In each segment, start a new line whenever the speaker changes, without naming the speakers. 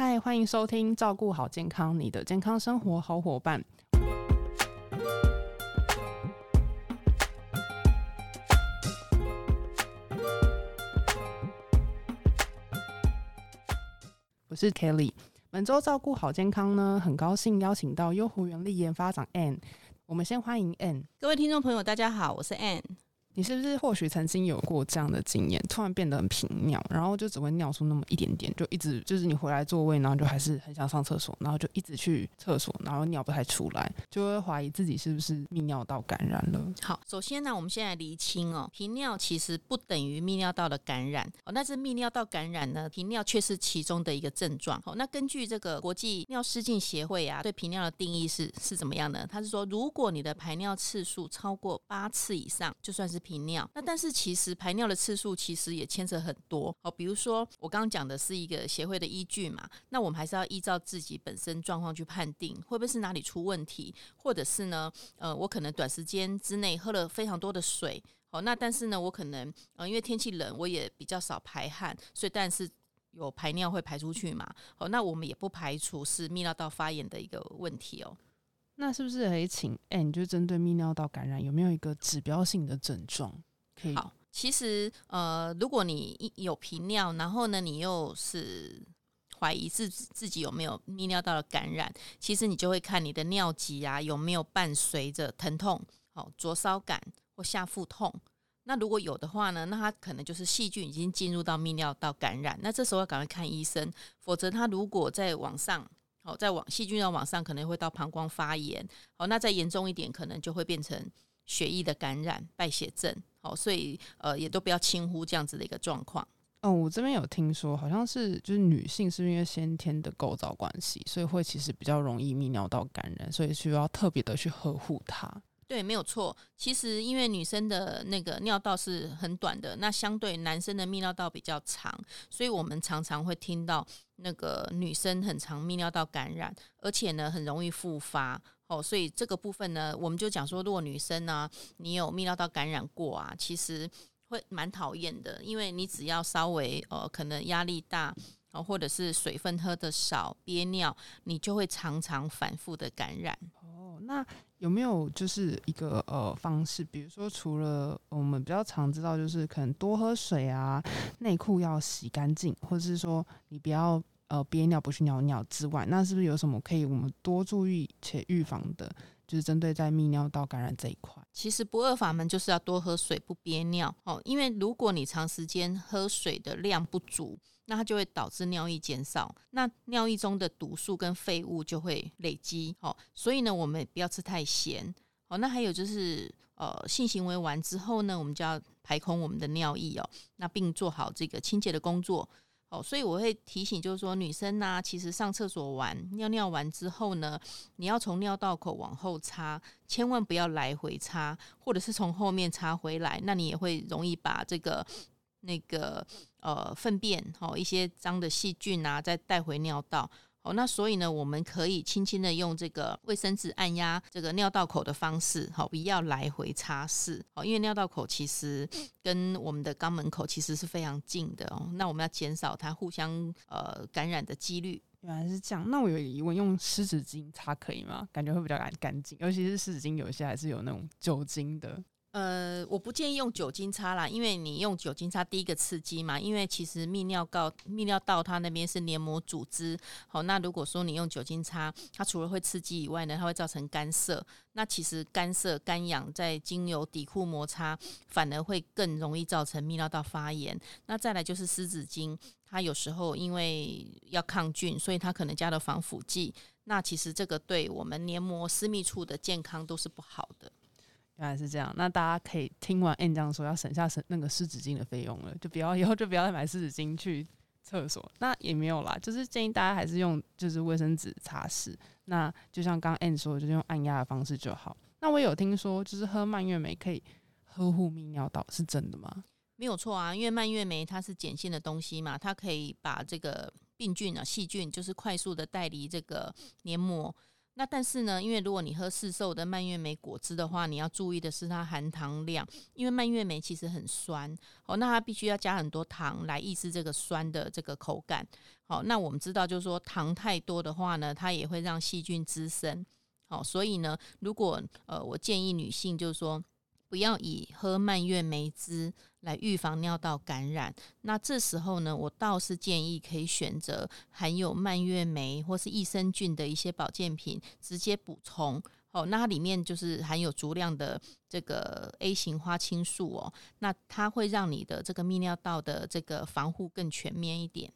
嗨，欢迎收听《照顾好健康，你的健康生活好伙伴》。我是 Kelly。本周照顾好健康呢，很高兴邀请到优活原力研发长 Anne。我们先欢迎 Anne。
各位听众朋友，大家好，我是 Anne。
你是不是或许曾经有过这样的经验，突然变得很频尿，然后就只会尿出那么一点点，就一直就是你回来座位，然后就还是很想上厕所，然后就一直去厕所，然后尿不太出来，就会怀疑自己是不是泌尿道感染了。
好，首先呢，我们现在厘清哦，频尿其实不等于泌尿道的感染哦，但是泌尿道感染呢，频尿却是其中的一个症状。好，那根据这个国际尿失禁协会啊，对频尿的定义是是怎么样呢？他是说，如果你的排尿次数超过八次以上，就算是频尿。那但是其实排尿的次数其实也牵扯很多，好，比如说我刚刚讲的是一个协会的依据嘛，那我们还是要依照自己本身状况去判定，会不会是哪里出问题，或者是呢，呃，我可能短时间之内喝了非常多的水，好，那但是呢，我可能呃因为天气冷，我也比较少排汗，所以但是有排尿会排出去嘛，好，那我们也不排除是泌尿道发炎的一个问题哦。
那是不是可以请 N 就针对泌尿道感染有没有一个指标性的症状？
好，其实呃，如果你有频尿，然后呢，你又是怀疑自自己有没有泌尿道的感染，其实你就会看你的尿急啊有没有伴随着疼痛、好灼烧感或下腹痛。那如果有的话呢，那它可能就是细菌已经进入到泌尿道感染。那这时候要赶快看医生，否则它如果在往上，好在往细菌要往上，可能会到膀胱发炎。好，那再严重一点，可能就会变成血液的感染、败血症。好，所以呃，也都不要轻忽这样子的一个状况。
哦，我这边有听说，好像是就是女性是因为先天的构造关系，所以会其实比较容易泌尿道感染，所以需要特别的去呵护它。
对，没有错。其实因为女生的那个尿道是很短的，那相对男生的泌尿道比较长，所以我们常常会听到那个女生很长泌尿道感染，而且呢很容易复发。哦，所以这个部分呢，我们就讲说，如果女生呢，你有泌尿道感染过啊，其实会蛮讨厌的，因为你只要稍微呃，可能压力大啊，或者是水分喝的少，憋尿，你就会常常反复的感染。
那有没有就是一个呃方式，比如说除了我们比较常知道，就是可能多喝水啊，内裤要洗干净，或者是说你不要。呃，憋尿不去尿尿之外，那是不是有什么可以我们多注意且预防的？就是针对在泌尿道感染这一块，
其实不二法门就是要多喝水，不憋尿哦。因为如果你长时间喝水的量不足，那它就会导致尿液减少，那尿液中的毒素跟废物就会累积。哦，所以呢，我们不要吃太咸。哦，那还有就是，呃，性行为完之后呢，我们就要排空我们的尿液哦，那并做好这个清洁的工作。哦，所以我会提醒，就是说女生呢，其实上厕所完、尿尿完之后呢，你要从尿道口往后插，千万不要来回插，或者是从后面插回来，那你也会容易把这个那个呃粪便哦一些脏的细菌啊再带回尿道。哦，那所以呢，我们可以轻轻的用这个卫生纸按压这个尿道口的方式，好，不要来回擦拭，好，因为尿道口其实 跟我们的肛门口其实是非常近的哦，那我们要减少它互相呃感染的几率。
原来是这样，那我有疑问，用湿纸巾擦可以吗？感觉会比较干干净，尤其是湿纸巾有一些还是有那种酒精的。
呃，我不建议用酒精擦啦，因为你用酒精擦第一个刺激嘛，因为其实泌尿道泌尿道它那边是黏膜组织，好，那如果说你用酒精擦，它除了会刺激以外呢，它会造成干涩，那其实干涩干痒在经由底裤摩擦，反而会更容易造成泌尿道发炎。那再来就是湿纸巾，它有时候因为要抗菌，所以它可能加了防腐剂，那其实这个对我们黏膜私密处的健康都是不好。
原来是这样，那大家可以听完 N 这样说，要省下省那个湿纸巾的费用了，就不要以后就不要再买湿纸巾去厕所。那也没有啦，就是建议大家还是用就是卫生纸擦拭。那就像刚 N 说，就是用按压的方式就好。那我有听说，就是喝蔓越莓可以呵护泌尿道，是真的吗？
没有错啊，因为蔓越莓它是碱性的东西嘛，它可以把这个病菌啊、细菌，就是快速的带离这个黏膜。那但是呢，因为如果你喝市售的蔓越莓果汁的话，你要注意的是它含糖量，因为蔓越莓其实很酸哦，那它必须要加很多糖来抑制这个酸的这个口感。好，那我们知道就是说糖太多的话呢，它也会让细菌滋生。好，所以呢，如果呃，我建议女性就是说。不要以喝蔓越莓汁来预防尿道感染。那这时候呢，我倒是建议可以选择含有蔓越莓或是益生菌的一些保健品，直接补充。哦，那它里面就是含有足量的这个 A 型花青素哦，那它会让你的这个泌尿道的这个防护更全面一点。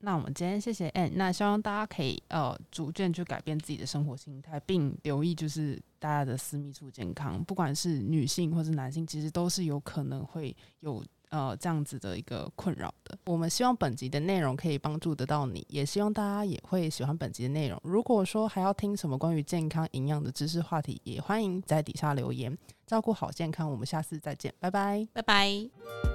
那我们今天谢谢 Ann，那希望大家可以呃逐渐去改变自己的生活心态，并留意就是大家的私密处健康，不管是女性或是男性，其实都是有可能会有呃这样子的一个困扰的。我们希望本集的内容可以帮助得到你，也希望大家也会喜欢本集的内容。如果说还要听什么关于健康营养的知识话题，也欢迎在底下留言。照顾好健康，我们下次再见，拜拜，
拜拜。